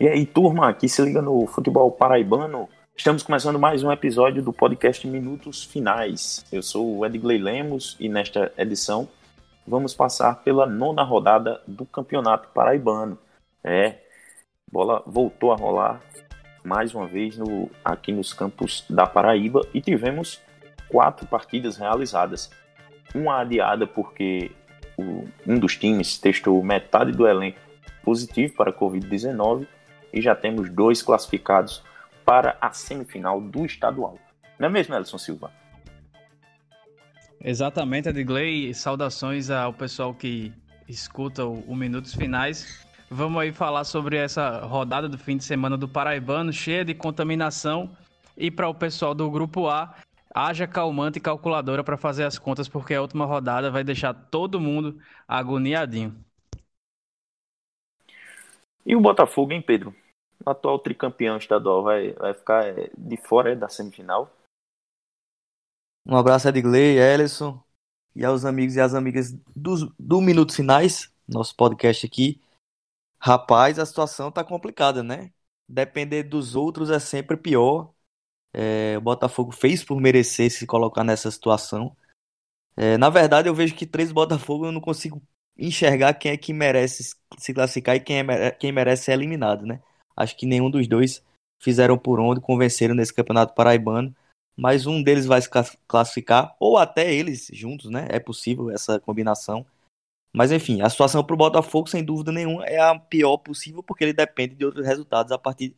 E aí, turma, aqui se liga no futebol paraibano. Estamos começando mais um episódio do podcast Minutos Finais. Eu sou o Edgley Lemos e nesta edição vamos passar pela nona rodada do Campeonato Paraibano. É, bola voltou a rolar mais uma vez no, aqui nos campos da Paraíba e tivemos quatro partidas realizadas. Uma adiada porque um dos times testou metade do elenco positivo para a Covid-19 e já temos dois classificados para a semifinal do estadual. Não é mesmo, Elson Silva? Exatamente, Edgley. Saudações ao pessoal que escuta o, o Minutos Finais. Vamos aí falar sobre essa rodada do fim de semana do Paraibano, cheia de contaminação. E para o pessoal do Grupo A, haja calmante e calculadora para fazer as contas, porque a última rodada vai deixar todo mundo agoniadinho. E o Botafogo, hein, Pedro? O atual tricampeão estadual vai, vai ficar é, de fora é, da semifinal? Um abraço a Edgley, Ellison e aos amigos e às amigas do, do Minutos Finais, nosso podcast aqui. Rapaz, a situação tá complicada, né? Depender dos outros é sempre pior. É, o Botafogo fez por merecer se colocar nessa situação. É, na verdade, eu vejo que três Botafogo eu não consigo enxergar quem é que merece se classificar e quem, é, quem merece ser eliminado, né? Acho que nenhum dos dois fizeram por onde, convenceram nesse campeonato paraibano, mas um deles vai se classificar, ou até eles juntos, né? É possível essa combinação. Mas enfim, a situação para o Botafogo, sem dúvida nenhuma, é a pior possível, porque ele depende de outros resultados a partir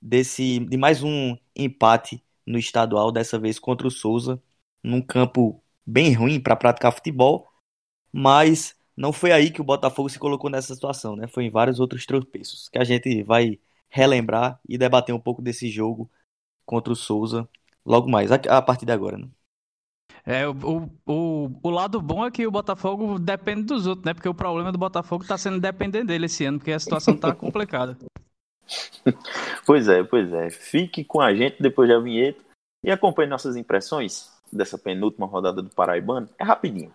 desse de mais um empate no estadual, dessa vez contra o Souza, num campo bem ruim para praticar futebol, mas não foi aí que o Botafogo se colocou nessa situação, né? Foi em vários outros tropeços que a gente vai relembrar e debater um pouco desse jogo contra o Souza logo mais, a, partir de agora, né? É, o, o, o lado bom é que o Botafogo depende dos outros, né? Porque o problema do Botafogo tá sendo dependente dele esse ano, porque a situação tá complicada. pois é, pois é. Fique com a gente depois da vinheta e acompanhe nossas impressões dessa penúltima rodada do Paraibano. É rapidinho.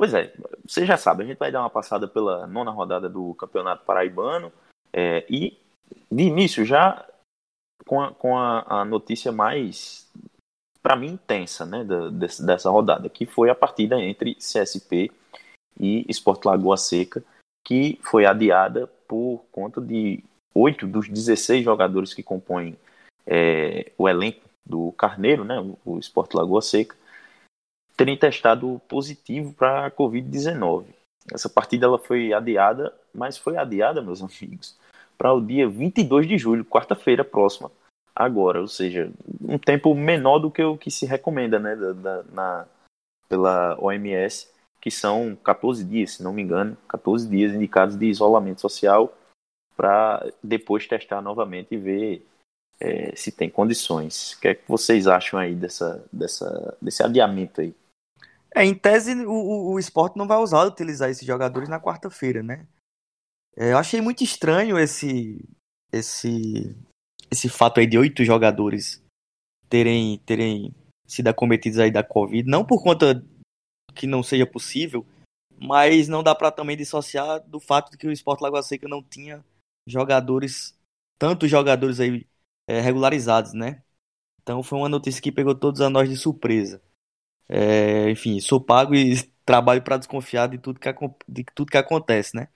Pois é, você já sabe, a gente vai dar uma passada pela nona rodada do Campeonato Paraibano é, e, de início, já com a, com a, a notícia mais, para mim, intensa né, da, dessa, dessa rodada, que foi a partida entre CSP e Sport Lagoa Seca, que foi adiada por conta de oito dos 16 jogadores que compõem é, o elenco do Carneiro, né, o Sport Lagoa Seca, terem testado positivo para a Covid-19. Essa partida ela foi adiada, mas foi adiada, meus amigos, para o dia 22 de julho, quarta-feira próxima, agora, ou seja, um tempo menor do que o que se recomenda né, da, da, na, pela OMS, que são 14 dias, se não me engano, 14 dias indicados de isolamento social para depois testar novamente e ver é, se tem condições. O que é que vocês acham aí dessa, dessa, desse adiamento aí? É, em tese, o, o, esporte não vai usar utilizar esses jogadores na quarta-feira, né? É, eu achei muito estranho esse, esse, esse fato aí de oito jogadores terem, terem sido acometidos aí da Covid. Não por conta que não seja possível, mas não dá para também dissociar do fato de que o Esporte Lagoa Seca não tinha jogadores, tantos jogadores aí é, regularizados, né? Então foi uma notícia que pegou todos a nós de surpresa. É, enfim, sou pago e trabalho para desconfiar de tudo, que, de tudo que acontece, né?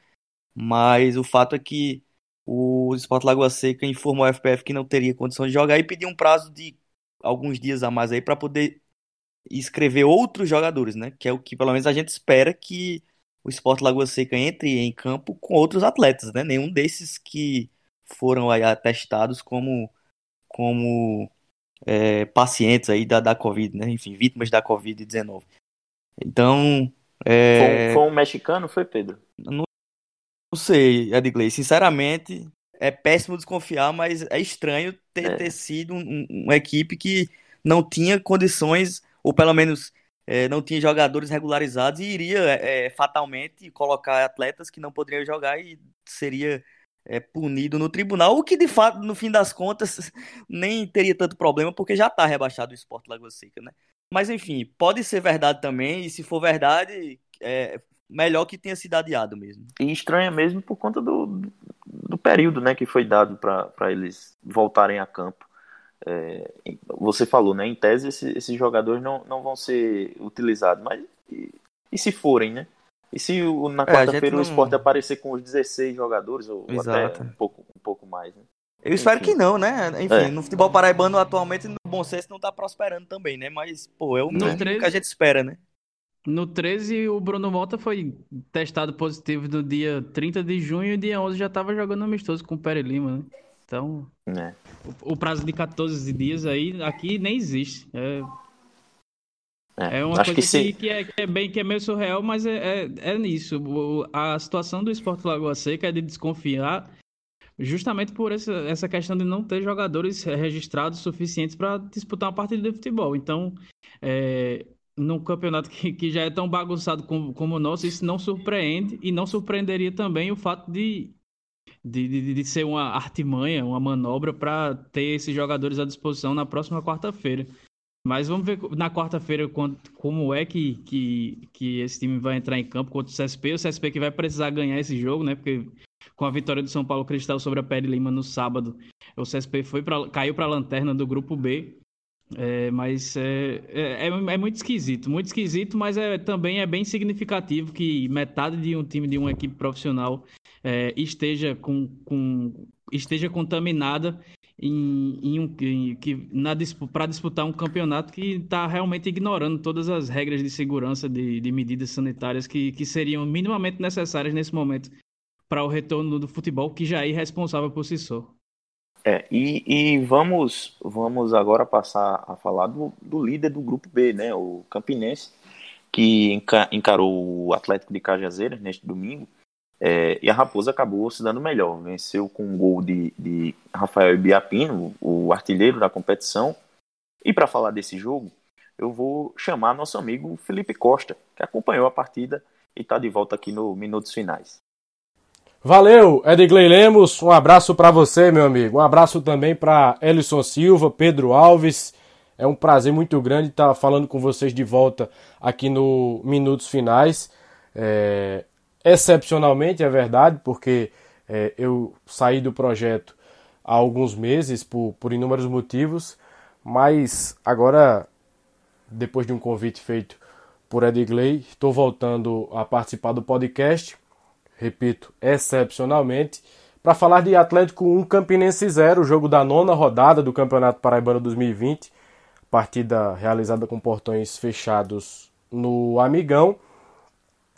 Mas o fato é que o Sport Lagoa Seca informou ao FPF que não teria condição de jogar e pediu um prazo de alguns dias a mais aí para poder escrever outros jogadores, né? Que é o que pelo menos a gente espera que o Sport Lagoa Seca entre em campo com outros atletas, né? Nenhum desses que foram aí atestados como como é, pacientes aí da, da Covid, né? Enfim, vítimas da Covid-19. Então. É... Foi, foi, um mexicano, foi, Pedro? Não, Não sei, Edgley. Sinceramente, é péssimo desconfiar, mas é estranho ter, é. ter sido um, uma equipe que não tinha condições, ou pelo menos é, não tinha jogadores regularizados e iria é, fatalmente colocar atletas que não poderiam jogar e seria é, punido no tribunal, o que de fato, no fim das contas, nem teria tanto problema, porque já está rebaixado o Esporte Lagoa Seca, né? Mas enfim, pode ser verdade também, e se for verdade, é melhor que tenha sido adiado mesmo. E estranha mesmo por conta do, do período né, que foi dado para eles voltarem a campo. É, você falou, né? Em tese, esse, esses jogadores não, não vão ser utilizados, mas e, e se forem, né? E se o, na é, quarta-feira não... o esporte aparecer com os 16 jogadores, ou, ou até um pouco, um pouco mais, né? Eu espero Enfim. que não, né? Enfim, é. no futebol paraibano atualmente no bom senso não tá prosperando também, né? Mas, pô, é o mínimo 13... que a gente espera, né? No 13, o Bruno Mota foi testado positivo no dia 30 de junho e dia 11 já tava jogando amistoso com o Pere Lima, né? Então, é. o, o, prazo de 14 dias aí aqui nem existe. É, é, é uma coisa que, que, que, é, que, é, bem que é meio surreal, mas é, é, é nisso. A situação do Esporte Lagoa Seca é de desconfiar justamente por essa, essa questão de não ter jogadores registrados suficientes para disputar uma partida de futebol. Então, é, num campeonato que, que já é tão bagunçado como, como o nosso, isso não surpreende e não surpreenderia também o fato de de, de, de ser uma artimanha, uma manobra para ter esses jogadores à disposição na próxima quarta-feira. Mas vamos ver na quarta-feira como é que, que, que esse time vai entrar em campo contra o CSP. O CSP que vai precisar ganhar esse jogo, né? Porque com a vitória do São Paulo Cristal sobre a Pere Lima no sábado, o CSP foi pra, caiu para a lanterna do grupo B. É, mas é, é, é, é, muito esquisito, muito esquisito, mas é, também é bem significativo que metade de um time de uma equipe profissional é, esteja, com, com, esteja contaminada em, em um, em, que para disputar um campeonato que está realmente ignorando todas as regras de segurança de, de medidas sanitárias que, que seriam minimamente necessárias nesse momento para o retorno do futebol, que já é irresponsável por si só. É, e, e vamos, vamos agora passar a falar do, do líder do grupo B, né, o Campinense, que encarou o Atlético de Cajazeiras neste domingo é, e a Raposa acabou se dando melhor. Venceu com um gol de, de Rafael Biapino, o artilheiro da competição. E para falar desse jogo, eu vou chamar nosso amigo Felipe Costa, que acompanhou a partida e está de volta aqui no Minutos Finais. Valeu, Edgley Lemos. Um abraço para você, meu amigo. Um abraço também para Elison Silva, Pedro Alves. É um prazer muito grande estar falando com vocês de volta aqui no Minutos Finais. É, excepcionalmente, é verdade, porque é, eu saí do projeto há alguns meses por, por inúmeros motivos, mas agora, depois de um convite feito por Edgley, estou voltando a participar do podcast, repito, excepcionalmente, para falar de Atlético 1 Campinense 0, jogo da nona rodada do Campeonato Paraibano 2020, partida realizada com portões fechados no Amigão,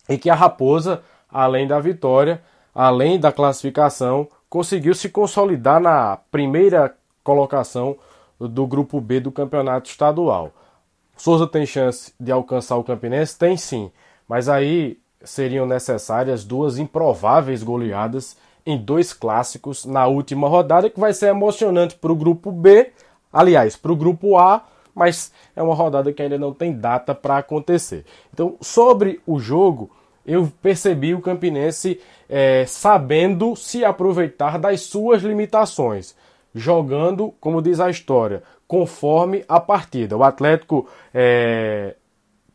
em que a Raposa além da vitória, além da classificação, conseguiu se consolidar na primeira colocação do grupo B do campeonato estadual. Souza tem chance de alcançar o Campinense? Tem sim, mas aí seriam necessárias duas improváveis goleadas em dois clássicos na última rodada, que vai ser emocionante para o grupo B, aliás, para o grupo A, mas é uma rodada que ainda não tem data para acontecer. Então, sobre o jogo, eu percebi o Campinense é, sabendo se aproveitar das suas limitações, jogando, como diz a história, conforme a partida. O Atlético, é,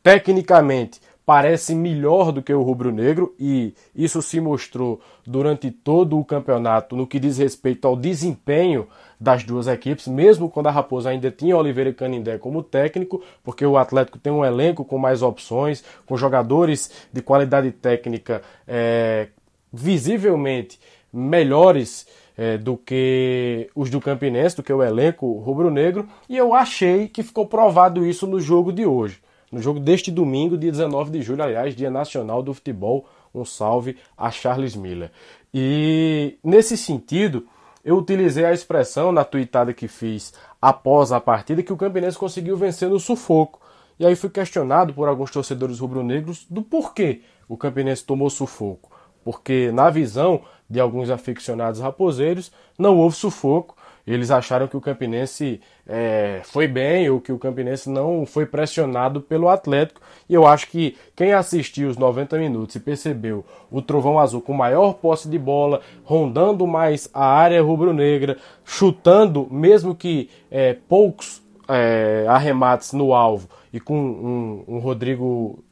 tecnicamente, parece melhor do que o rubro-negro e isso se mostrou durante todo o campeonato no que diz respeito ao desempenho das duas equipes, mesmo quando a Raposa ainda tinha Oliveira Canindé como técnico, porque o Atlético tem um elenco com mais opções, com jogadores de qualidade técnica é, visivelmente melhores é, do que os do Campinense, do que o elenco rubro-negro, e eu achei que ficou provado isso no jogo de hoje no jogo deste domingo, dia 19 de julho, aliás, Dia Nacional do Futebol. Um salve a Charles Miller. E nesse sentido, eu utilizei a expressão na tweetada que fiz após a partida que o Campinense conseguiu vencer no sufoco. E aí fui questionado por alguns torcedores rubro-negros do porquê o Campinense tomou sufoco. porque na visão de alguns aficionados raposeiros não houve sufoco. Eles acharam que o Campinense é, foi bem ou que o Campinense não foi pressionado pelo Atlético. E eu acho que quem assistiu os 90 minutos e percebeu o Trovão Azul com maior posse de bola, rondando mais a área rubro-negra, chutando, mesmo que é, poucos é, arremates no alvo, e com um, um, Rodrigo,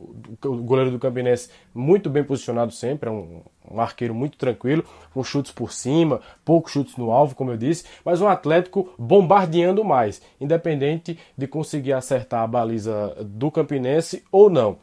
o goleiro do Campinense, muito bem posicionado sempre, é um, um, arqueiro muito tranquilo, com chutes por cima, poucos chutes no alvo, como eu disse, mas um Atlético bombardeando mais, independente de conseguir acertar a baliza do Campinense ou não.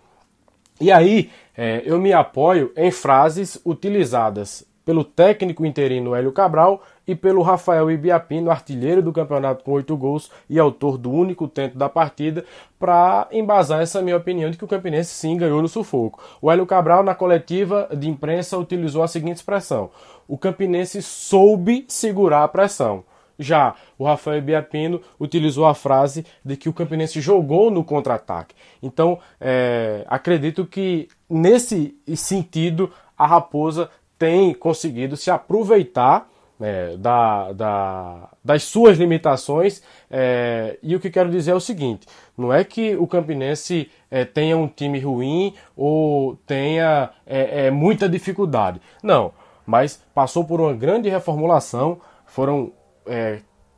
E aí, é, eu me apoio em frases utilizadas pelo técnico interino Hélio Cabral e pelo Rafael Ibiapino, artilheiro do campeonato com oito gols e autor do único tento da partida, para embasar essa minha opinião de que o Campinense sim ganhou no sufoco. O Hélio Cabral, na coletiva de imprensa, utilizou a seguinte expressão: o Campinense soube segurar a pressão. Já o Rafael Biapino utilizou a frase de que o Campinense jogou no contra-ataque. Então, é, acredito que nesse sentido a Raposa tem conseguido se aproveitar é, da, da, das suas limitações. É, e o que quero dizer é o seguinte: não é que o Campinense é, tenha um time ruim ou tenha é, é, muita dificuldade. Não, mas passou por uma grande reformulação. Foram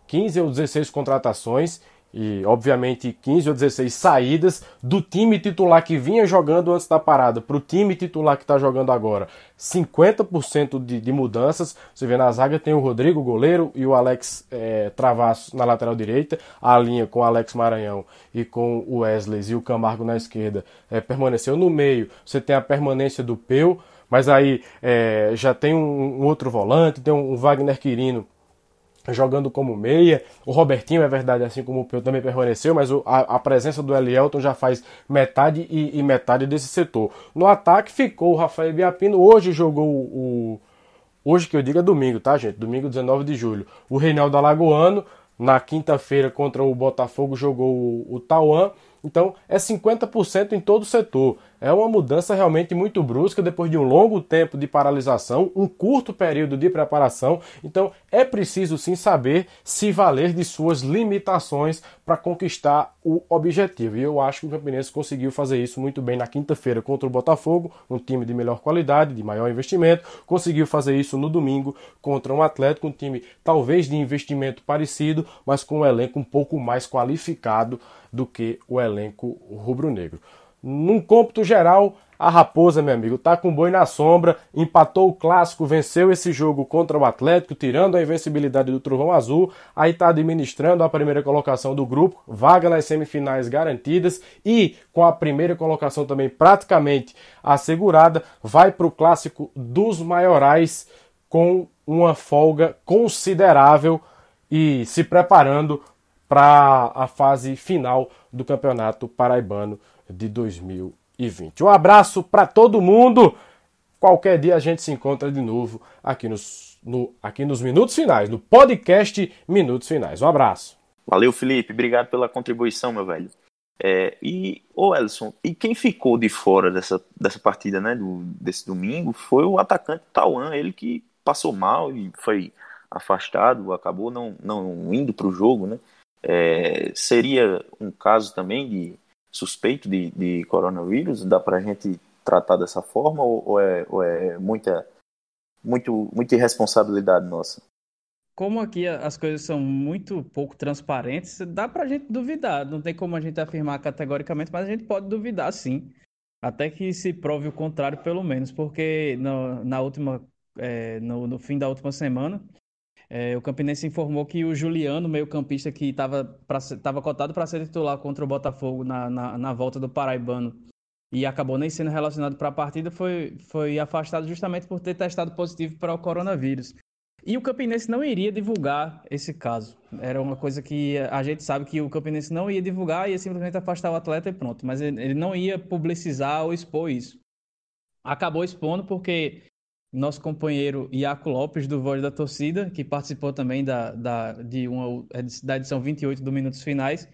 15 é, ou 16 contratações e obviamente 15 ou 16 saídas do time titular que vinha jogando antes da parada para o time titular que está jogando agora. 50% de, de, mudanças. Você vê na zaga tem o Rodrigo, goleiro, e o Alex é, Travasso na lateral direita. A linha com o Alex Maranhão e com o Wesley e o Camargo na esquerda é, permaneceu no meio. Você tem a permanência do Peu, mas aí é, já tem um, um, outro volante, tem um, um Wagner Quirino jogando como meia. O Robertinho, é verdade, assim como o Peu também permaneceu, mas a, a presença do Elielton já faz metade e, e, metade desse setor. No ataque ficou o Rafael Biapino, hoje jogou o. Hoje que eu digo é domingo, tá, gente? Domingo 19 de julho. O Reinaldo Alagoano, na quinta-feira contra o Botafogo, jogou o, o Tauan. Então é 50% em todo o setor. É uma mudança realmente muito brusca depois de um longo tempo de paralisação, um curto período de preparação. Então é preciso sim saber se valer de suas limitações para conquistar o objetivo. E eu acho que o Campinense conseguiu fazer isso muito bem na quinta-feira contra o Botafogo, um time de melhor qualidade, de maior investimento. Conseguiu fazer isso no domingo contra um Atlético, um time talvez de investimento parecido, mas com um elenco um pouco mais qualificado do que o elenco rubro-negro. Num cômputo geral, a Raposa, meu amigo, tá com boi na sombra, empatou o clássico, venceu esse jogo contra o Atlético, tirando a invencibilidade do Trovão Azul, aí tá administrando a primeira colocação do grupo, vaga nas semifinais garantidas e com a primeira colocação também praticamente assegurada, vai para o clássico dos maiorais com uma folga considerável e se preparando para a fase final do Campeonato Paraibano de 2020. Um abraço para todo mundo. Qualquer dia a gente se encontra de novo aqui nos, no, aqui nos Minutos Finais, no podcast Minutos Finais. Um abraço. Valeu, Felipe. Obrigado pela contribuição, meu velho. É, e, ô Elson, e quem ficou de fora dessa, dessa partida, né, do, desse domingo, foi o atacante Tauan, ele que passou mal e foi afastado, acabou não, não indo para o jogo, né? É, seria um caso também de suspeito de, de coronavírus? Dá para a gente tratar dessa forma ou, ou, é, ou é muita, muito, muita irresponsabilidade nossa? Como aqui as coisas são muito pouco transparentes, dá para a gente duvidar. Não tem como a gente afirmar categoricamente, mas a gente pode duvidar sim. Até que se prove o contrário, pelo menos, porque no, na última, é, no, no fim da última semana, é, o Campinense informou que o Juliano, meio-campista que estava cotado para ser titular contra o Botafogo na, na, na, volta do Paraibano e acabou nem sendo relacionado para a partida, foi, foi afastado justamente por ter testado positivo para o coronavírus. E o Campinense não iria divulgar esse caso. Era uma coisa que a gente sabe que o Campinense não ia divulgar, ia simplesmente afastar o atleta e pronto. Mas ele não ia publicizar ou expor isso. Acabou expondo porque nosso companheiro Iaco Lopes, do Voz da Torcida, que participou também da, da, de uma, da edição 28 do Minutos Finais,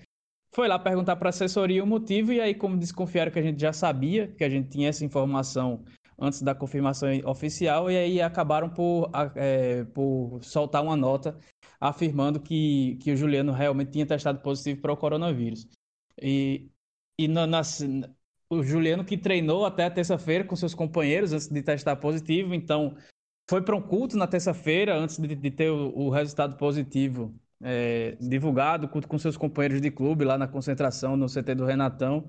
foi lá perguntar para a assessoria o motivo, e aí, como desconfiaram que a gente já sabia, que a gente tinha essa informação antes da confirmação oficial, e aí acabaram por, é, por soltar uma nota afirmando que, que o Juliano realmente tinha testado positivo para o coronavírus. E, e na, nas, o Juliano que treinou até terça-feira com seus companheiros antes de testar positivo, então foi para um culto na terça-feira antes de, de, ter o, o resultado positivo é, divulgado, culto com seus companheiros de clube lá na concentração no CT do Renatão.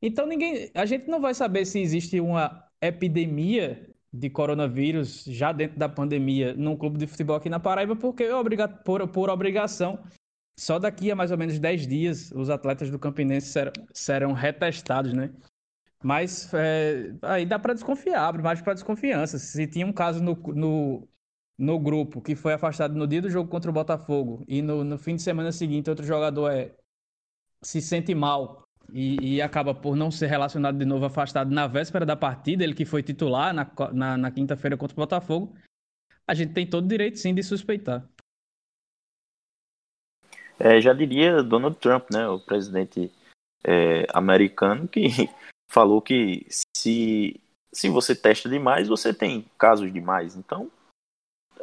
Então ninguém, a gente não vai saber se existe uma epidemia de coronavírus já dentro da pandemia num clube de futebol aqui na Paraíba, porque é por, por obrigação, só daqui a mais ou menos 10 dias os atletas do Campinense serão, serão retestados, né? Mas é, aí dá para desconfiar, abre mais para desconfiança. Se tinha um caso no, no, no, grupo que foi afastado no dia do jogo contra o Botafogo e no, no fim de semana seguinte outro jogador é, se sente mal e, e, acaba por não ser relacionado de novo afastado na véspera da partida, ele que foi titular na, na, na quinta-feira contra o Botafogo, a gente tem todo o direito sim de suspeitar. É, já diria Donald Trump, né, o presidente é, americano, que falou que se, se você testa demais, você tem casos demais. Então,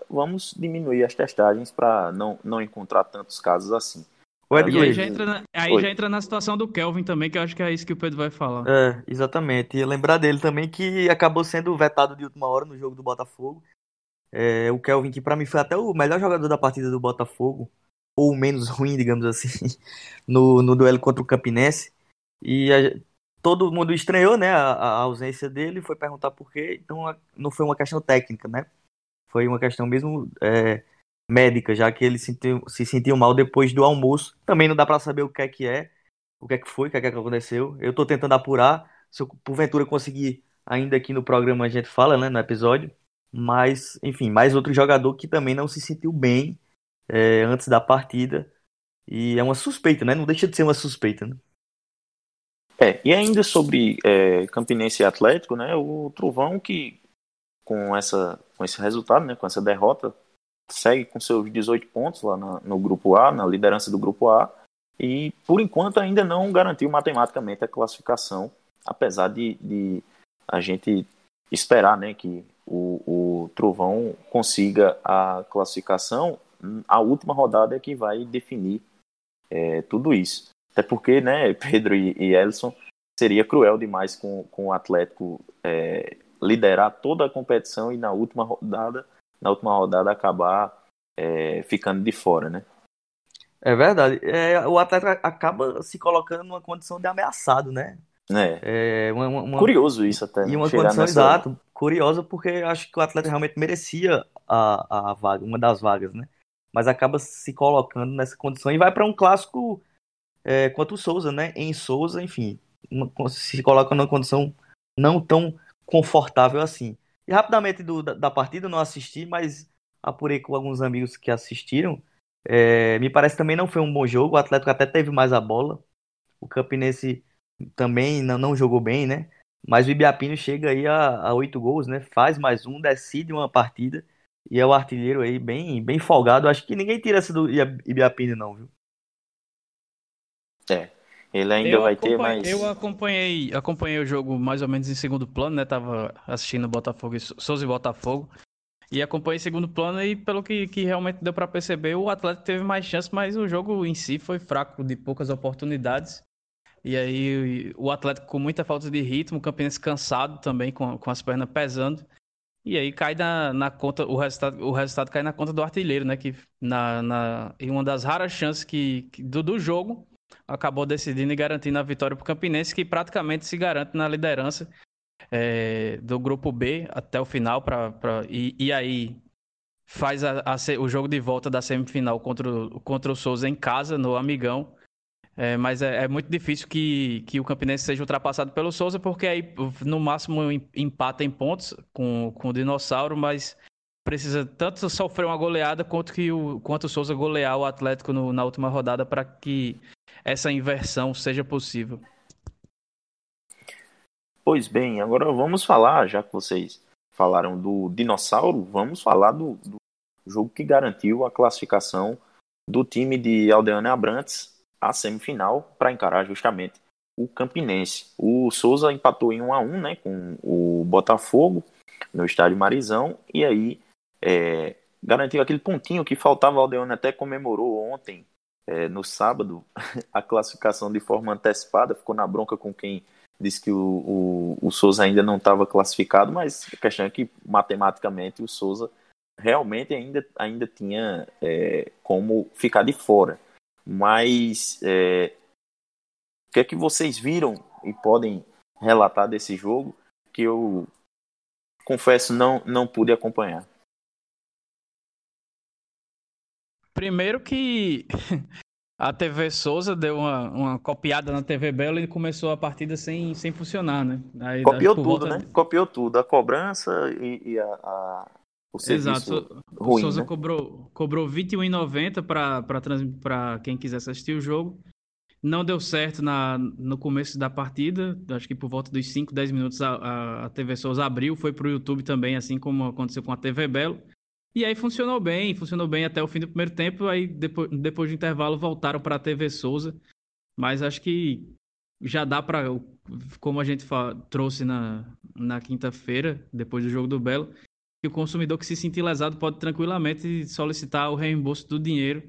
vamos diminuir as testagens para não, não encontrar tantos casos assim. O aí, já entra, na, aí já entra na situação do Kelvin também, que eu acho que é isso que o Pedro vai falar. É, exatamente. E lembrar dele também que acabou sendo vetado de última hora no jogo do Botafogo. É, o Kelvin, que para mim foi até o melhor jogador da partida do Botafogo, ou menos ruim, digamos assim, no, no duelo contra o Campinense. E a, todo mundo estranhou, né, a, a, ausência dele, foi perguntar por quê. Então não foi uma questão técnica, né? Foi uma questão mesmo é, médica, já que ele sentiu, se sentiu mal depois do almoço. Também não dá para saber o que é que é, o que é que foi, o que é que aconteceu. Eu tô tentando apurar, se eu porventura conseguir ainda aqui no programa a gente fala, né, no episódio. Mas, enfim, mais outro jogador que também não se sentiu bem é, antes da partida. E é uma suspeita, né? Não deixa de ser uma suspeita, né? É, e ainda sobre é, Campinense e Atlético, né? O Trovão que com essa com esse resultado, né? Com essa derrota segue com seus 18 pontos lá no, no grupo A, na liderança do grupo A, e por enquanto ainda não garantiu matematicamente a classificação, apesar de, de a gente esperar, né? Que o, o Trovão consiga a classificação a última rodada é que vai definir é, tudo isso. Até porque, né, Pedro e, e Ellison, seria cruel demais com, com o Atlético é, liderar toda a competição e na última rodada, na última rodada acabar é, ficando de fora, né? É verdade. É, o Atlético acaba se colocando numa condição de ameaçado, né? É. é uma, uma, Curioso isso até. E uma condição nessa... exata, curiosa, porque acho que o Atlético realmente merecia a, a vaga, uma das vagas, né? Mas acaba se colocando nessa condição e vai para um clássico é, contra o Souza, né? Em Souza, enfim, se coloca numa condição não tão confortável assim. E rapidamente do, da, da, partida não assisti, mas apurei com alguns amigos que assistiram. É, me parece também não foi um bom jogo. O Atlético até teve mais a bola. O Campinense também não, não jogou bem, né? Mas o Ibiapino chega aí a oito gols, né? Faz mais um, decide uma partida e é o artilheiro aí bem, bem folgado. Acho que ninguém tira essa do Ibiapini, não, viu? É. Ele ainda eu vai ter mais. Eu acompanhei, acompanhei o jogo mais ou menos em segundo plano, né? Tava assistindo Botafogo, Souza e Botafogo. E acompanhei em segundo plano e pelo que, que realmente deu para perceber, o Atlético teve mais chance, mas o jogo em si foi fraco, de poucas oportunidades. E aí o Atlético com muita falta de ritmo, o Campinense cansado também, com, com as pernas pesando. E aí cai na, na conta, o resultado, o resultado cai na conta do artilheiro, né? Que na, na, em uma das raras chances que, que do, do jogo acabou decidindo e garantindo a vitória para o Campinense, que praticamente se garante na liderança é, do grupo B até o final. Pra, pra, e, e aí faz a, a, o jogo de volta da semifinal contra contra o Souza em casa, no Amigão. É, mas é, é, muito difícil que, que o Campinense seja ultrapassado pelo Souza, porque aí no máximo empata em pontos com, com o Dinossauro, mas precisa tanto sofrer uma goleada quanto que o, quanto o Souza golear o Atlético no, na última rodada para que essa inversão seja possível. Pois bem, agora vamos falar, já que vocês falaram do Dinossauro, vamos falar do, do jogo que garantiu a classificação do time de Aldeane Abrantes a semifinal para encarar justamente o Campinense. O Souza empatou em 1 a 1 né, com o Botafogo no estádio Marizão e aí é, garantiu aquele pontinho que faltava. O Aldeone até comemorou ontem, é, no sábado, a classificação de forma antecipada, ficou na bronca com quem disse que o, o, o Souza ainda não estava classificado, mas a questão é que matematicamente o Souza realmente ainda, ainda tinha é, como ficar de fora. Mas é, o que é que vocês viram e podem relatar desse jogo que eu confesso não, não pude acompanhar? Primeiro que a TV Souza deu uma, uma copiada na TV Belo e começou a partida sem, sem funcionar, né? Aí, Copiou tudo, né? Copiou tudo. A cobrança e, e a, a, o serviço Exato. ruim, O Souza né? cobrou, cobrou R$21,90 para quem quisesse assistir o jogo. Não deu certo na, no começo da partida, acho que por volta dos 5, 10 minutos a, a, a TV Souza abriu, foi para o YouTube também, assim como aconteceu com a TV Belo. E aí funcionou bem, funcionou bem até o fim do primeiro tempo, aí depois, depois do intervalo voltaram para a TV Souza. Mas acho que já dá para, como a gente trouxe na, na quinta-feira, depois do jogo do Belo, que o consumidor que se sentir lesado pode tranquilamente solicitar o reembolso do dinheiro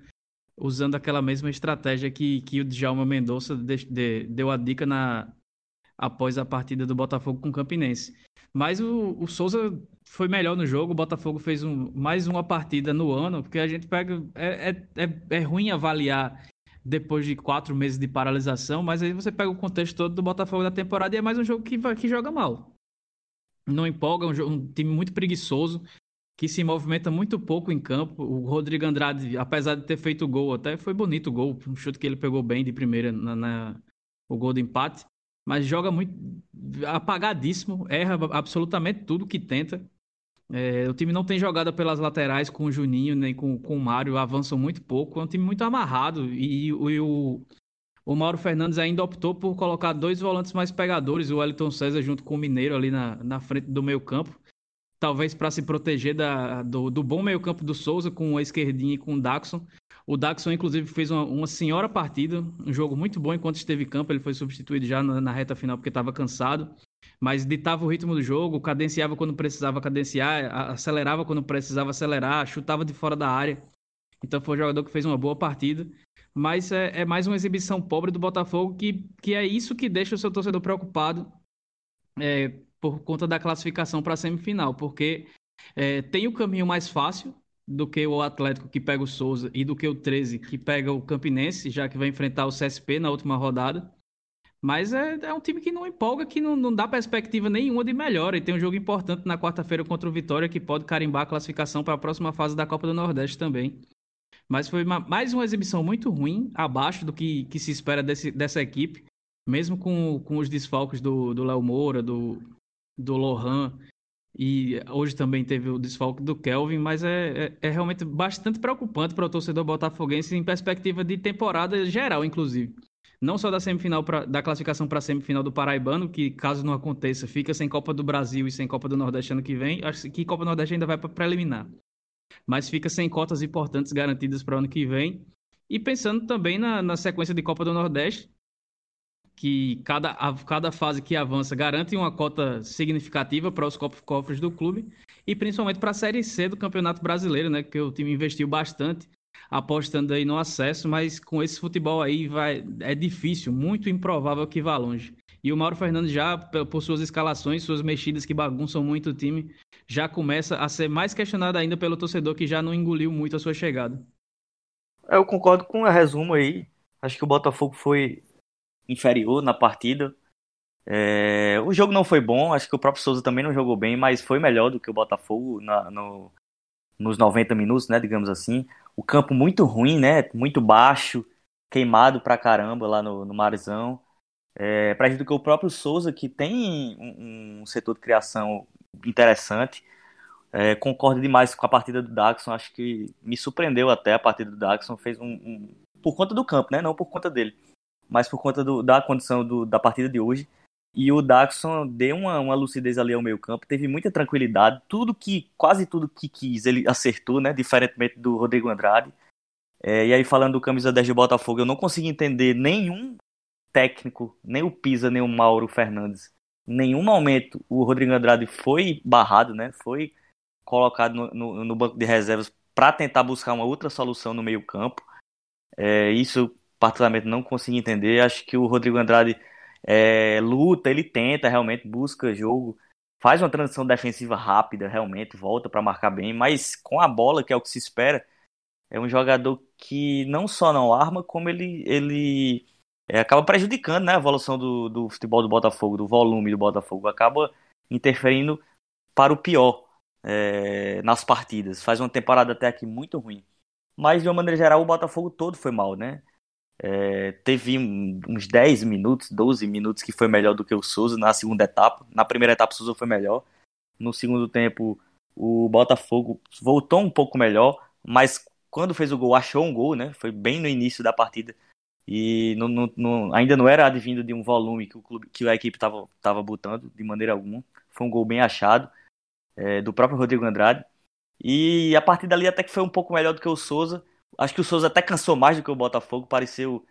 usando aquela mesma estratégia que, que o Djalma Mendonça de, de, deu a dica na, após a partida do Botafogo com o Campinense. Mas o, o Souza foi melhor no jogo, o Botafogo fez um, mais uma partida no ano, porque a gente pega. É, é, é, é ruim avaliar depois de quatro meses de paralisação, mas aí você pega o contexto todo do Botafogo da temporada e é mais um jogo que, que joga mal. Não empolga, um, um time muito preguiçoso, que se movimenta muito pouco em campo. O Rodrigo Andrade, apesar de ter feito gol, até foi bonito o gol, um chute que ele pegou bem de primeira na, na o gol do empate, mas joga muito apagadíssimo, erra absolutamente tudo que tenta. É, o time não tem jogada pelas laterais com o Juninho nem com, com o Mário, avançam muito pouco. É um time muito amarrado e, e o, o Mauro Fernandes ainda optou por colocar dois volantes mais pegadores, o Wellington César junto com o Mineiro ali na, na frente do meio campo talvez para se proteger da, do, do bom meio-campo do Souza com a esquerdinha e com o Daxon. O Daxon, inclusive, fez uma, uma, senhora partida, um jogo muito bom enquanto esteve em campo. Ele foi substituído já na, na reta final porque estava cansado, mas ditava o ritmo do jogo, cadenciava quando precisava cadenciar, acelerava quando precisava acelerar, chutava de fora da área. Então foi um jogador que fez uma boa partida. Mas é, é mais uma exibição pobre do Botafogo, que, que é isso que deixa o seu torcedor preocupado. É, por conta da classificação para a semifinal, porque é, tem o caminho mais fácil do que o Atlético que pega o Souza e do que o 13 que pega o Campinense, já que vai enfrentar o CSP na última rodada. Mas é, é um time que não empolga, que não, não dá perspectiva nenhuma de melhora. E tem um jogo importante na quarta-feira contra o Vitória que pode carimbar a classificação para a próxima fase da Copa do Nordeste também. Mas foi uma, mais uma exibição muito ruim, abaixo do que, que se espera desse, dessa equipe. Mesmo com, com os desfalques do Léo Moura, do, do Lohan e hoje também teve o desfalque do Kelvin, mas é, é, é realmente bastante preocupante para o torcedor botafoguense em perspectiva de temporada geral, inclusive. Não só da semifinal pra, da classificação para a semifinal do Paraibano, que caso não aconteça, fica sem Copa do Brasil e sem Copa do Nordeste ano que vem. Acho que Copa do Nordeste ainda vai para preliminar. Mas fica sem cotas importantes garantidas para o ano que vem. E pensando também na, na sequência de Copa do Nordeste, que cada, a, cada fase que avança garante uma cota significativa para os cofres do clube e principalmente para a Série C do Campeonato Brasileiro, né? Que o time investiu bastante apostando aí no acesso, mas com esse futebol aí vai, é difícil, muito improvável que vá longe. E o Mauro Fernandes já, por suas escalações, suas mexidas que bagunçam muito o time, já começa a ser mais questionado ainda pelo torcedor que já não engoliu muito a sua chegada. Eu concordo com o resumo aí. Acho que o Botafogo foi inferior na partida. É, o jogo não foi bom, acho que o próprio Souza também não jogou bem, mas foi melhor do que o Botafogo na, no, nos 90 minutos, né, digamos assim. O campo muito ruim, né, muito baixo, queimado pra caramba lá no, no Marzão. É, gente do que o próprio Souza, que tem um, um setor de criação interessante. É, concordo demais com a partida do Daxon, acho que me surpreendeu até a partida do Daxon, fez um, um por conta do campo, né, não por conta dele mas por conta do, da condição do, da partida de hoje. E o Daxon deu uma, uma lucidez ali ao meio campo, teve muita tranquilidade, tudo que, quase tudo que quis, ele acertou, né? Diferentemente do Rodrigo Andrade. É, e aí, falando do camisa 10 de Botafogo, eu não consegui entender nenhum técnico, nem o Pisa, nem o Mauro Fernandes, em nenhum momento o Rodrigo Andrade foi barrado, né? Foi colocado no, no, no banco de reservas para tentar buscar uma outra solução no meio campo. É, isso, particularmente, não consigo entender. Acho que o Rodrigo Andrade é, luta, ele tenta, realmente busca jogo, faz uma transição defensiva rápida, realmente, volta para marcar bem, mas com a bola, que é o que se espera, é um jogador que não só não arma, como ele, ele é, acaba prejudicando né, a evolução do, do futebol do Botafogo, do volume do Botafogo, acaba interferindo para o pior é, nas partidas. Faz uma temporada até aqui muito ruim. Mas, de uma maneira geral, o Botafogo todo foi mal, né? É, teve uns 10 minutos, 12 minutos que foi melhor do que o Souza na segunda etapa. Na primeira etapa, o Souza foi melhor. No segundo tempo, o Botafogo voltou um pouco melhor, mas quando fez o gol, achou um gol, né? Foi bem no início da partida. E não, não, não, ainda não era advindo de um volume que, o clube, que a equipe estava botando, de maneira alguma. Foi um gol bem achado, é, do próprio Rodrigo Andrade. E a partir dali até que foi um pouco melhor do que o Souza. Acho que o Souza até cansou mais do que o Botafogo, pareceu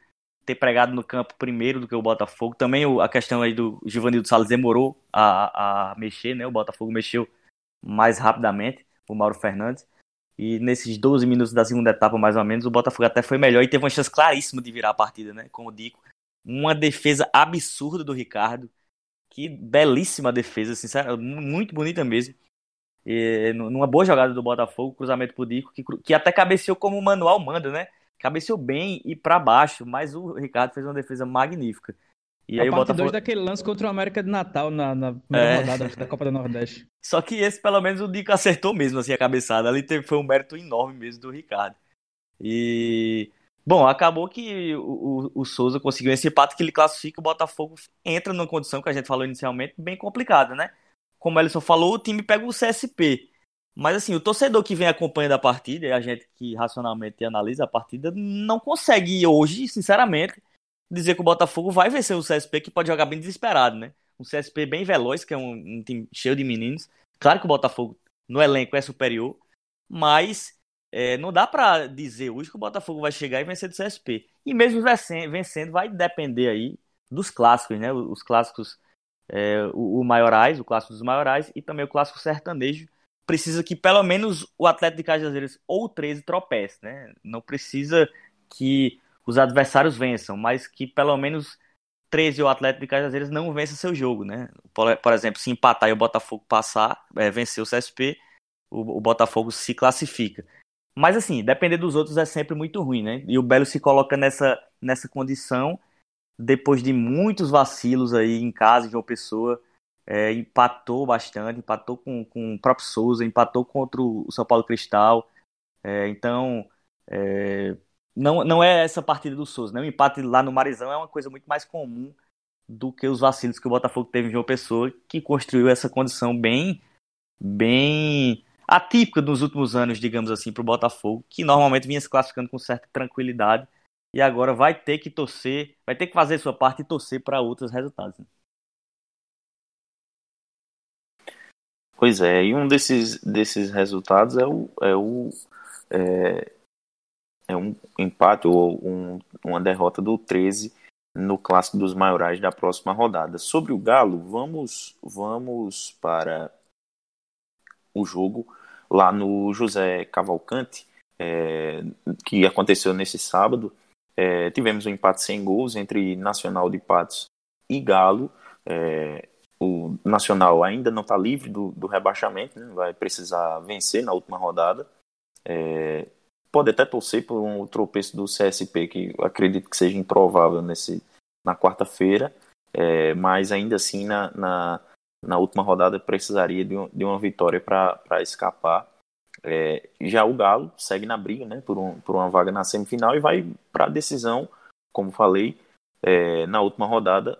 ter pregado no campo primeiro do que o Botafogo. Também a questão aí do Givanildo Salles demorou a, a mexer, né? O Botafogo mexeu mais rapidamente, o Mauro Fernandes. E nesses 12 minutos da segunda etapa, mais ou menos, o Botafogo até foi melhor e teve uma chance claríssima de virar a partida, né? Com o Dico. Uma defesa absurda do Ricardo. Que belíssima defesa, sinceramente, muito bonita mesmo. E, numa boa jogada do Botafogo, cruzamento pro Dico, que, que até cabeceou como o manual manda, né? Cabeceou bem e para baixo, mas o Ricardo fez uma defesa magnífica. E a aí parte o Botafogo... daquele lance contra o América de Natal na, na primeira é... rodada da Copa do Nordeste. Só que esse, pelo menos, o Dico acertou mesmo, assim, a cabeçada. Ali teve, foi um mérito enorme mesmo do Ricardo. E... Bom, acabou que o, o, o Souza conseguiu esse empate que ele classifica, o Botafogo entra numa condição que a gente falou inicialmente, bem complicada, né? como o Ellison falou, o time pega o CSP. Mas assim, o torcedor que vem acompanhando a partida, e a gente que racionalmente analisa a partida, não consegue hoje, sinceramente, dizer que o Botafogo vai vencer o CSP, que pode jogar bem desesperado, né? Um CSP bem veloz, que é um, um time cheio de meninos. Claro que o Botafogo no elenco é superior, mas é, não dá para dizer hoje que o Botafogo vai chegar e vencer do CSP. E mesmo vencendo, vai depender aí dos clássicos, né? Os clássicos é, o, o Maiorais, o clássico dos Maiorais, e também o clássico sertanejo. Precisa que pelo menos o atleta de Cajazeiras ou o 13 tropece, né? Não precisa que os adversários vençam, mas que pelo menos 13 ou atleta de Cajazeiras não vença seu jogo, né? Por, por, exemplo, se empatar e o Botafogo passar, é, vencer o CSP, o, o Botafogo se classifica. Mas assim, depender dos outros é sempre muito ruim, né? E o Belo se coloca nessa, nessa condição depois de muitos vacilos aí em casa uma pessoa, é, empatou bastante, empatou com, com o próprio Souza, empatou contra o São Paulo Cristal. É, então, é, não, não é essa partida do Souza, né? O empate lá no Marizão é uma coisa muito mais comum do que os vacilos que o Botafogo teve em João Pessoa, que construiu essa condição bem, bem atípica nos últimos anos, digamos assim, para o Botafogo, que normalmente vinha se classificando com certa tranquilidade e agora vai ter que torcer, vai ter que fazer sua parte e torcer para outros resultados. Né? Pois é, e um desses, desses resultados é o, é o é, é um empate ou um, uma derrota do 13 no clássico dos maiorais da próxima rodada. Sobre o Galo, vamos vamos para o jogo lá no José Cavalcante, é, que aconteceu nesse sábado. É, tivemos um empate sem gols entre Nacional de Patos e Galo. É, o Nacional ainda não está livre do, do rebaixamento, né? vai precisar vencer na última rodada. É, pode até torcer por um tropeço do CSP, que acredito que seja improvável nesse, na quarta-feira, é, mas ainda assim na, na, na, última rodada precisaria de, um, de uma vitória para escapar. É, já o Galo segue na briga né, por, um, por uma vaga na semifinal e vai para a decisão, como falei, é, na última rodada,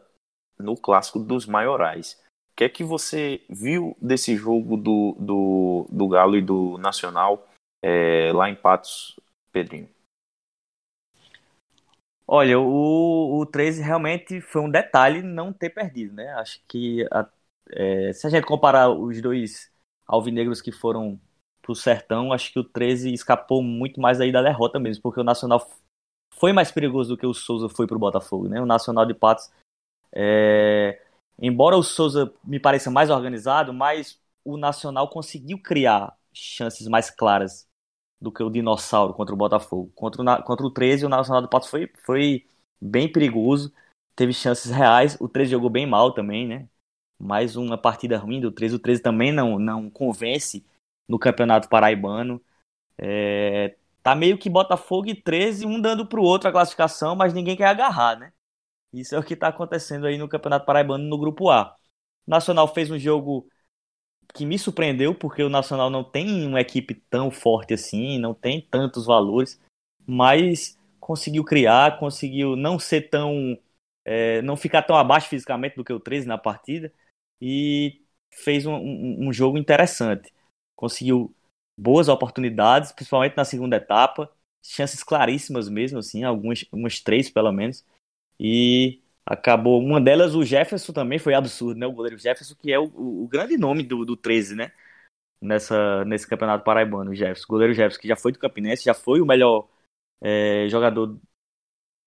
no clássico dos maiorais. O que é que você viu desse jogo do, do, do Galo e do Nacional é, lá em Patos, Pedrinho? Olha, o, o 13 realmente foi um detalhe não ter perdido, né? Acho que a, é, se a gente comparar os dois alvinegros que foram pro Sertão, acho que o 13 escapou muito mais aí da derrota mesmo, porque o Nacional foi mais perigoso do que o Souza foi para o Botafogo, né? O Nacional de Patos, é... embora o Souza me pareça mais organizado, mas o Nacional conseguiu criar chances mais claras do que o Dinossauro contra o Botafogo. Contra o, contra o 13, o Nacional de Patos foi, foi bem perigoso, teve chances reais. O 13 jogou bem mal também, né? Mais uma partida ruim do 13. O 13 também não, não convence no Campeonato Paraibano. É, tá meio que Botafogo e 13, um dando pro outro a classificação, mas ninguém quer agarrar, né? Isso é o que está acontecendo aí no Campeonato Paraibano no Grupo A. O Nacional fez um jogo que me surpreendeu, porque o Nacional não tem uma equipe tão forte assim, não tem tantos valores, mas conseguiu criar, conseguiu não ser tão. É, não ficar tão abaixo fisicamente do que o 13 na partida e fez um, um, um jogo interessante. Conseguiu boas oportunidades, principalmente na segunda etapa, chances claríssimas mesmo, assim, algumas, umas três pelo menos. E acabou. Uma delas, o Jefferson também foi absurdo, né? O goleiro Jefferson, que é o, o, grande nome do, do 13, né? Nessa, nesse campeonato paraibano, o Jefferson. O goleiro Jefferson, que já foi do Campinense, já foi o melhor é, jogador,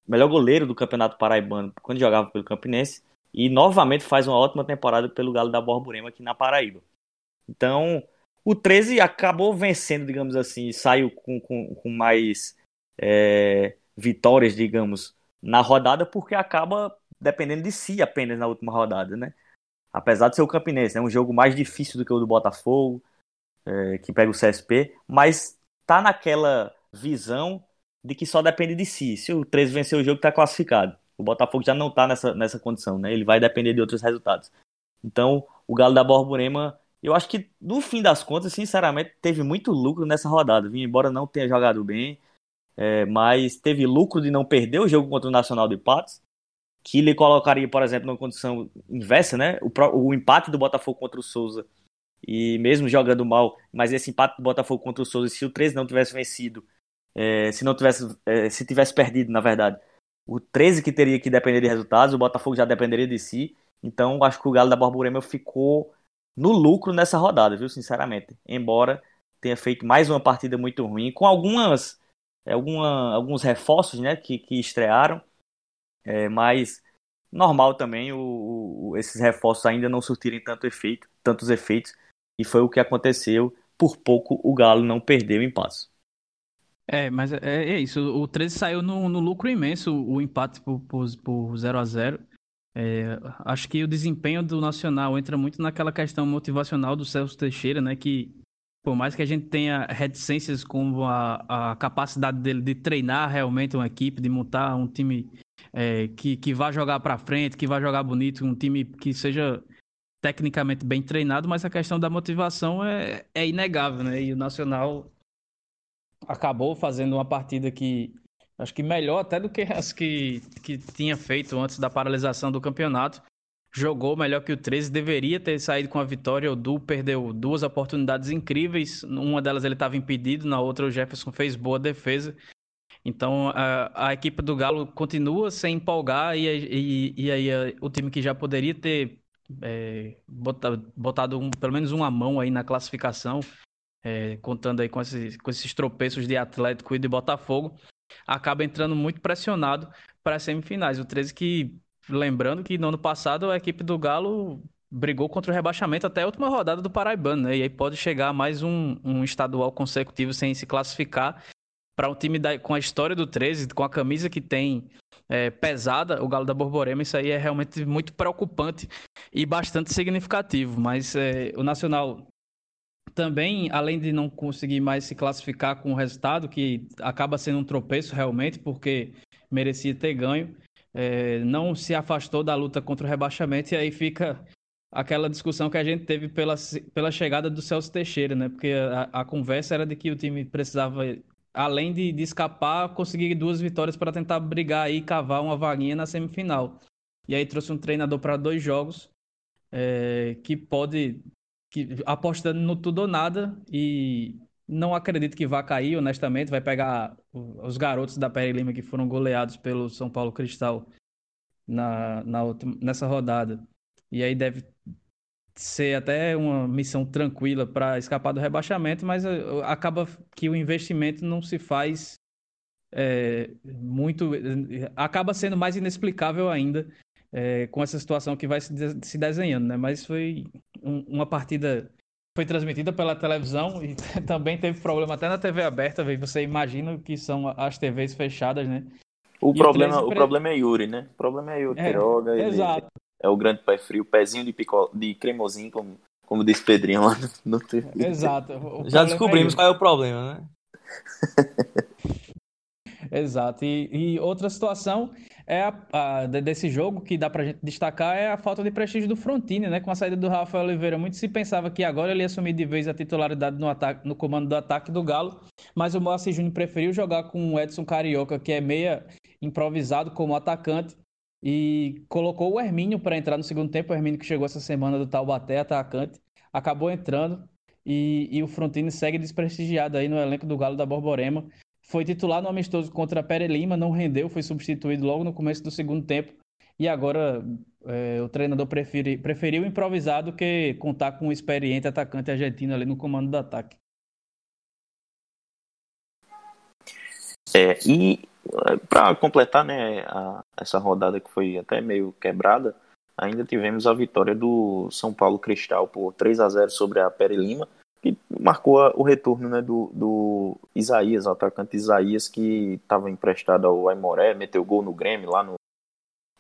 melhor goleiro do campeonato paraibano quando jogava pelo Campinense. E novamente faz uma ótima temporada pelo Galo da Borborema aqui na Paraíba. Então, o 13 acabou vencendo, digamos assim, saiu com, com, com mais é, vitórias, digamos, na rodada, porque acaba dependendo de si apenas na última rodada, né? Apesar de ser o Campinense, é né? um jogo mais difícil do que o do Botafogo, é, que pega o CSP, mas tá naquela visão de que só depende de si. Se o 13 vencer o jogo, tá classificado. O Botafogo já não tá nessa, nessa condição, né? Ele vai depender de outros resultados. Então, o Galo da Borborema eu acho que, no fim das contas, sinceramente, teve muito lucro nessa rodada. Viu? Embora não tenha jogado bem, é, mas teve lucro de não perder o jogo contra o Nacional de Patos, que lhe colocaria, por exemplo, numa condição inversa, né? O, o empate do Botafogo contra o Souza, e mesmo jogando mal, mas esse empate do Botafogo contra o Souza, se o 13 não tivesse vencido, é, se não tivesse, é, se tivesse perdido, na verdade, o 13 que teria que depender de resultados, o Botafogo já dependeria de si. Então, acho que o Galo da Borborema ficou no lucro nessa rodada, viu? Sinceramente. Embora tenha feito mais uma partida muito ruim, com algumas, alguma, alguns reforços né, que, que estrearam, é, mas normal também o, o, esses reforços ainda não surtirem tanto efeito, tantos efeitos, e foi o que aconteceu. Por pouco o Galo não perdeu o empate. É, mas é, é, isso. O 13 saiu no, no lucro imenso, o empate por, por, por 0 a 0 é, acho que o desempenho do Nacional entra muito naquela questão motivacional do Celso Teixeira, né? Que por mais que a gente tenha reticências com a, a capacidade dele de treinar realmente uma equipe, de montar um time é, que, que vá jogar para frente, que vá jogar bonito, um time que seja tecnicamente bem treinado, mas a questão da motivação é, é inegável, né? E o Nacional acabou fazendo uma partida que Acho que melhor até do que as que, que tinha feito antes da paralisação do campeonato. Jogou melhor que o 13, deveria ter saído com a vitória. O Du perdeu duas oportunidades incríveis. Uma delas ele estava impedido, na outra o Jefferson fez boa defesa. Então a, a equipe do Galo continua sem empolgar e, e, e aí o time que já poderia ter é, botado, botado um, pelo menos uma mão aí na classificação, é, contando aí com esses, com esses tropeços de Atlético e de Botafogo, acaba entrando muito pressionado para as semifinais. O 13 que, lembrando que no ano passado a equipe do Galo brigou contra o rebaixamento até a última rodada do Paraibano, né? E aí pode chegar mais um, um estadual consecutivo sem se classificar para um time da, com a história do 13, com a camisa que tem é, pesada, o Galo da Borborema, isso aí é realmente muito preocupante e bastante significativo. Mas é, o Nacional também, além de não conseguir mais se classificar com o resultado, que acaba sendo um tropeço realmente, porque merecia ter ganho, é, não se afastou da luta contra o rebaixamento, e aí fica aquela discussão que a gente teve pela, pela chegada do Celso Teixeira, né? Porque a, a conversa era de que o time precisava, além de, de escapar, conseguir duas vitórias para tentar brigar e cavar uma vaguinha na semifinal. E aí trouxe um treinador para dois jogos, é, que pode que apostando no tudo ou nada e não acredito que vá cair, honestamente. Vai pegar os garotos da Pere Lima que foram goleados pelo São Paulo Cristal na, na nessa rodada. E aí deve ser até uma missão tranquila para escapar do rebaixamento, mas eh, acaba que o investimento não se faz é, muito. acaba sendo mais inexplicável ainda é, com essa situação que vai se, se desenhando, né? Mas foi um, uma partida foi transmitida pela televisão e também teve problema até na TV aberta, você imagina que são as TVs fechadas, né? O, problema, o, o problema é Yuri, né? O problema é Yuri é, Quiroga. Exato. É o grande pé frio, pezinho de, pico, de cremosinho, como, como disse Pedrinho lá no TV. Exato. Já descobrimos é qual é o problema, né? Exato. E, e, outra situação é a, a, desse jogo que dá pra gente destacar é a falta de prestígio do Frontini, né? Com a saída do Rafael Oliveira. Muito se pensava que agora ele ia assumir de vez a titularidade no, ataque, no comando do ataque do Galo, mas o Moacir Júnior preferiu jogar com o Edson Carioca, que é meia improvisado como atacante, e colocou o Hermínio para entrar no segundo tempo. O Hermínio que chegou essa semana do Taubaté, atacante, acabou entrando. E, e o Frontini segue desprestigiado aí no elenco do Galo da Borborema. Foi titular no amistoso contra a Pere Lima, não rendeu, foi substituído logo no começo do segundo tempo. E agora é, o treinador prefere, preferiu improvisar do que contar com um experiente atacante argentino ali no comando do ataque. É, e para completar né, a, essa rodada que foi até meio quebrada, ainda tivemos a vitória do São Paulo Cristal por 3 a 0 sobre a Pere Lima que marcou o retorno né, do, do Isaías, o atacante Isaías, que estava emprestado ao Aimoré, meteu gol no Grêmio lá no,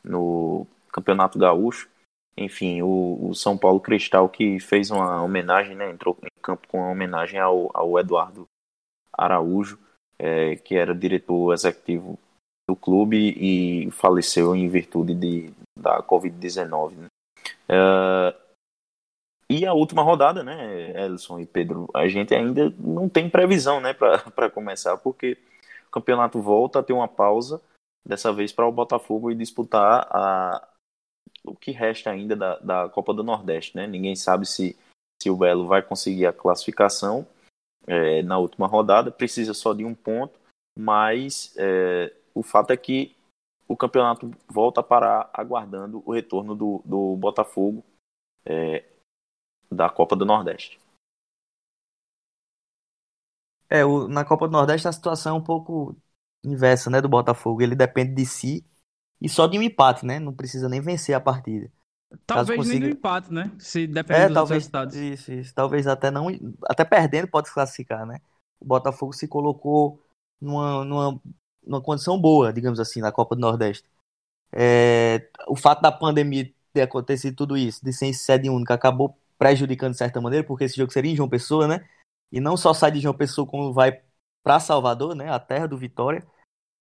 no Campeonato Gaúcho. Enfim, o, o, São Paulo Cristal que fez uma homenagem, né, entrou em campo com uma homenagem ao, ao Eduardo Araújo, é, que era diretor executivo do clube e faleceu em virtude de, da Covid-19. Né? É, e a última rodada, né, Elson e Pedro, a gente ainda não tem previsão, né, para começar, porque o campeonato volta a ter uma pausa, dessa vez para o Botafogo e disputar a, o que resta ainda da, da Copa do Nordeste, né? Ninguém sabe se, se o Belo vai conseguir a classificação é, na última rodada, precisa só de um ponto, mas é, o fato é que o campeonato volta a parar aguardando o retorno do, do Botafogo. É, da Copa do Nordeste. É, o, na Copa do Nordeste a situação é um pouco inversa, né, do Botafogo. Ele depende de si e só de um empate, né? Não precisa nem vencer a partida. Talvez consiga... nem do empate, né? Se depender é, dos talvez, resultados. Isso, isso. Talvez até não. Até perdendo pode se classificar, né? O Botafogo se colocou numa, numa, numa condição boa, digamos assim, na Copa do Nordeste. É, o fato da pandemia ter acontecido tudo isso, de ser em sede única, acabou prejudicando de certa maneira, porque esse jogo seria em João Pessoa, né? E não só sai de João Pessoa como vai para Salvador, né? A terra do Vitória.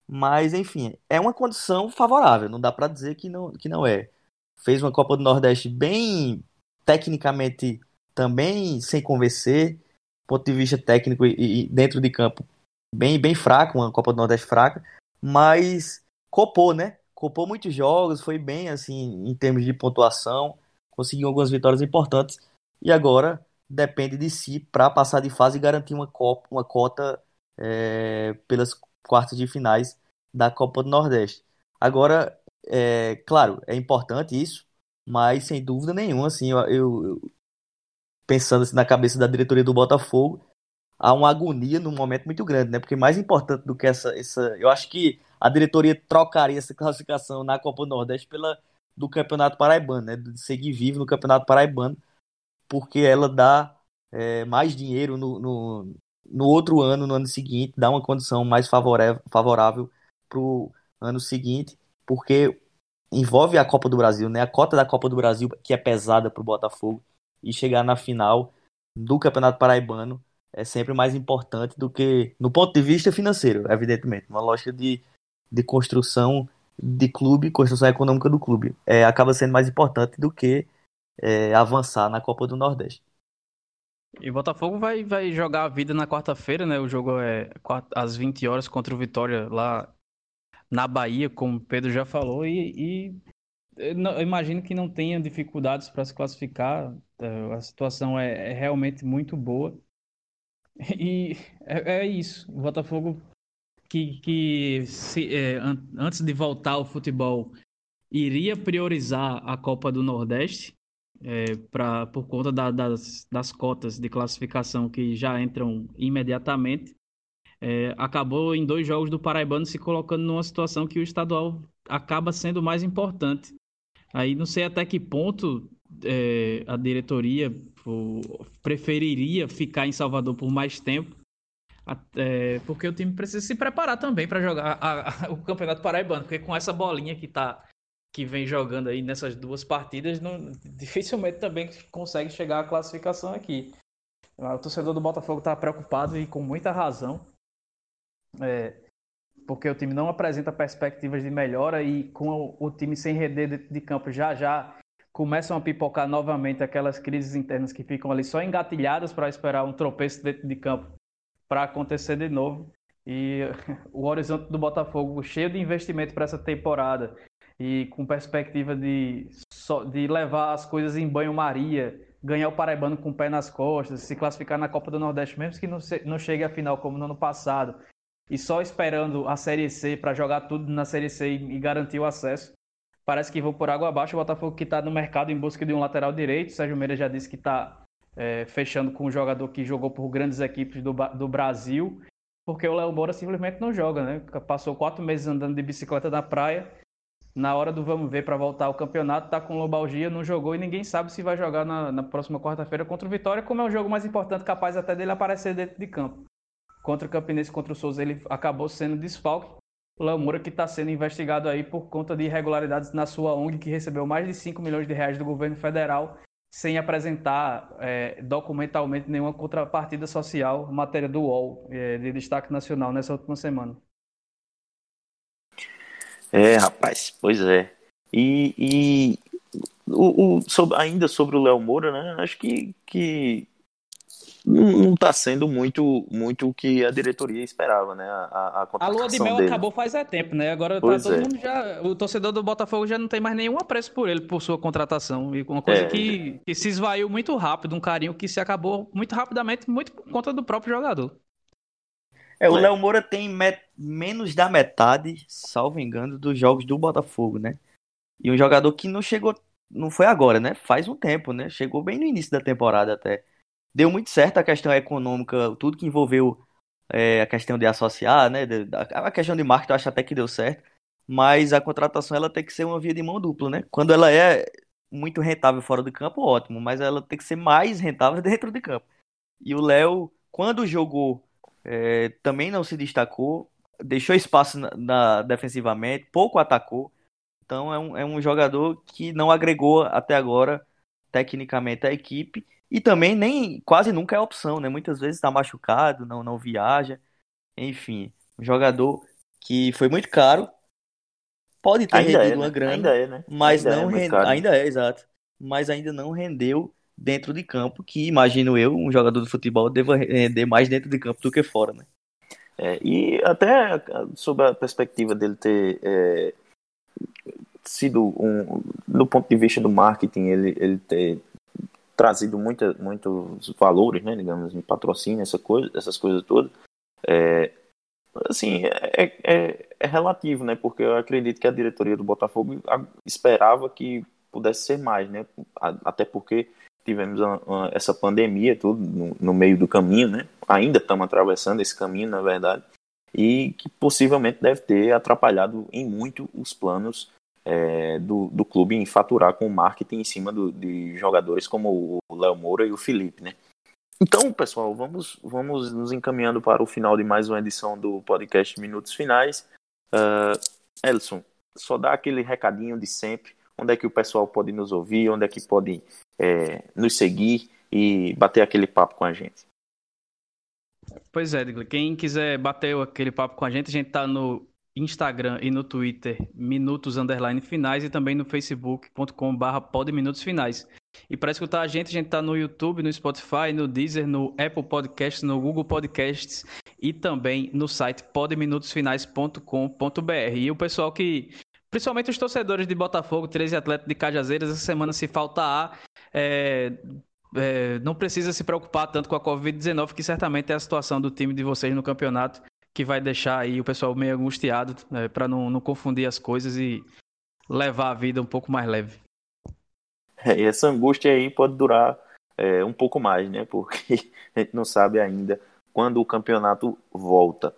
Mas, enfim, é uma condição favorável, não dá para dizer que não, que não é. Fez uma Copa do Nordeste bem tecnicamente também sem convencer, ponto de vista técnico e, e dentro de campo bem bem fraco, uma Copa do Nordeste fraca, mas copou, né? Copou muitos jogos, foi bem assim em termos de pontuação conseguiu algumas vitórias importantes e agora depende de si para passar de fase e garantir uma, copa, uma cota é, pelas quartas de finais da Copa do Nordeste. Agora, é, claro, é importante isso, mas sem dúvida nenhuma, assim, eu, eu pensando assim, na cabeça da diretoria do Botafogo, há uma agonia num momento muito grande, né? Porque mais importante do que essa, essa eu acho que a diretoria trocaria essa classificação na Copa do Nordeste pela do Campeonato Paraibano, né? De seguir vivo no Campeonato Paraibano, porque ela dá é, mais dinheiro no, no, no, outro ano, no ano seguinte, dá uma condição mais favorável, para o ano seguinte, porque envolve a Copa do Brasil, né? A cota da Copa do Brasil, que é pesada para o Botafogo, e chegar na final do Campeonato Paraibano é sempre mais importante do que, no ponto de vista financeiro, evidentemente, uma lógica de, de construção de clube, construção econômica do clube, é, acaba sendo mais importante do que é, avançar na Copa do Nordeste. E o Botafogo vai, vai jogar a vida na quarta-feira, né? O jogo é às 20 horas contra o Vitória lá na Bahia, como o Pedro já falou, e, e eu imagino que não tenha dificuldades para se classificar. É, a situação é, é realmente muito boa. E é, é, isso. O Botafogo que, que se, é, an antes de voltar ao futebol iria priorizar a Copa do Nordeste é, pra, por conta da, das, das cotas de classificação que já entram imediatamente. É, acabou em dois jogos do Paraibano se colocando numa situação que o estadual acaba sendo mais importante. Aí não sei até que ponto é, a diretoria preferiria ficar em Salvador por mais tempo, até, porque o time precisa se preparar também para jogar a, a, o Campeonato Paraibano, porque com essa bolinha que tá que vem jogando aí nessas duas partidas, não, dificilmente também consegue chegar à classificação aqui. O torcedor do Botafogo está preocupado e com muita razão, é, porque o time não apresenta perspectivas de melhora e com o, o time sem render de, de campo já já começam a pipocar novamente aquelas crises internas que ficam ali só engatilhadas para esperar um tropeço dentro de campo para acontecer de novo. E o horizonte do Botafogo cheio de investimento para essa temporada e com perspectiva de, de levar as coisas em banho-maria, ganhar o Paraibano com o pé nas costas, se classificar na Copa do Nordeste, mesmo que não, não chegue à final como no ano passado, e só esperando a Série C para jogar tudo na Série C e, garantir o acesso parece que vão por água abaixo. O Botafogo que está no mercado em busca de um lateral direito. O Sérgio Meira já disse que está é, fechando com um jogador que jogou por grandes equipes do, do Brasil, porque o Léo Moura simplesmente não joga, né? Passou quatro meses andando de bicicleta na praia. Na hora do vamos ver para voltar ao campeonato, tá com lombalgia, não jogou e ninguém sabe se vai jogar na, na próxima quarta-feira contra o Vitória, como é o jogo mais importante, capaz até dele aparecer dentro de campo. Contra o Campinense, contra o Souza, ele acabou sendo desfalque. Léo Moura, que está sendo investigado aí por conta de irregularidades na sua ONG, que recebeu mais de 5 milhões de reais do governo federal, sem apresentar é, documentalmente nenhuma contrapartida social, matéria do UOL, é, de destaque nacional, nessa última semana. É, rapaz, pois é. E, e o, o, sobre, ainda sobre o Léo Moura, né? Acho que, que não está sendo muito muito o que a diretoria esperava, né? A, a, a lua de mel dele. acabou faz é tempo, né? Agora tá todo é. mundo já. O torcedor do Botafogo já não tem mais nenhum apreço por ele, por sua contratação. E uma coisa é. que, que se esvaiu muito rápido, um carinho que se acabou muito rapidamente, muito por conta do próprio jogador. É, o é. Léo Moura tem met... menos da metade, salvo engano, dos jogos do Botafogo, né? E um jogador que não chegou. Não foi agora, né? Faz um tempo, né? Chegou bem no início da temporada até deu muito certo a questão econômica, tudo que envolveu é, a questão de associar, né? A questão de marketing eu acho até que deu certo, mas a contratação ela tem que ser uma via de mão dupla, né? Quando ela é muito rentável fora do campo, ótimo, mas ela tem que ser mais rentável dentro de campo. E o Léo, quando jogou, é, também não se destacou, deixou espaço na, na, defensivamente, pouco atacou. Então é um, é um jogador que não agregou até agora tecnicamente a equipe e também nem quase nunca é opção, né? Muitas vezes está machucado, não, não viaja. Enfim, um jogador que foi muito caro. Pode ter ainda rendido é, uma né? grana, ainda é, né? mas ainda não é ainda é, exato. Mas ainda não rendeu dentro de campo, que imagino eu, um jogador de futebol deva render mais dentro de campo do que fora, né? É, e até sob a perspectiva dele ter é, sido um, do ponto de vista do marketing, ele, ele ter trazido muita, muitos valores, né, digamos, em patrocínio, essa coisa, essas coisas todas, é, assim, é, é, é, relativo, né, porque eu acredito que a diretoria do Botafogo esperava que pudesse ser mais, né, até porque tivemos uma, uma, essa pandemia tudo no, no, meio do caminho, né, ainda estamos atravessando esse caminho, na verdade, e que possivelmente deve ter atrapalhado em muito os planos é, do, do clube em faturar com o marketing em cima do, de jogadores como o Léo Moura e o Felipe, né? Então, pessoal, vamos, vamos nos encaminhando para o final de mais uma edição do podcast Minutos Finais. Uh, Elson, só dá aquele recadinho de sempre. Onde é que o pessoal pode nos ouvir? Onde é que pode é, nos seguir e bater aquele papo com a gente? Pois é, quem quiser bater aquele papo com a gente, a gente está no Instagram e no Twitter, minutos underline finais, e também no facebook.com barra minutos finais. E para escutar a gente, a gente tá no YouTube, no Spotify, no Deezer, no Apple Podcasts, no Google Podcasts e também no site podeminutosfinais.com.br. E o pessoal que, principalmente os torcedores de Botafogo, 13 atletas de Cajazeiras, essa semana se falta A, é, é, não precisa se preocupar tanto com a Covid-19, que certamente é a situação do time de vocês no campeonato que vai deixar aí o pessoal meio angustiado, né, para não, não confundir as coisas e levar a vida um pouco mais leve. É, e essa angústia aí pode durar é, um pouco mais, né? Porque a gente não sabe ainda quando o campeonato volta.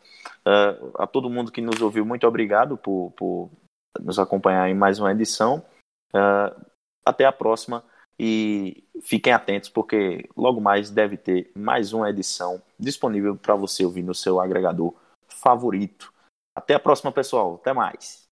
Uh, a todo mundo que nos ouviu, muito obrigado por, por nos acompanhar em mais uma edição. Uh, até a próxima e fiquem atentos porque logo mais deve ter mais uma edição disponível para você ouvir no seu agregador favorito. Até a próxima, pessoal. Até mais.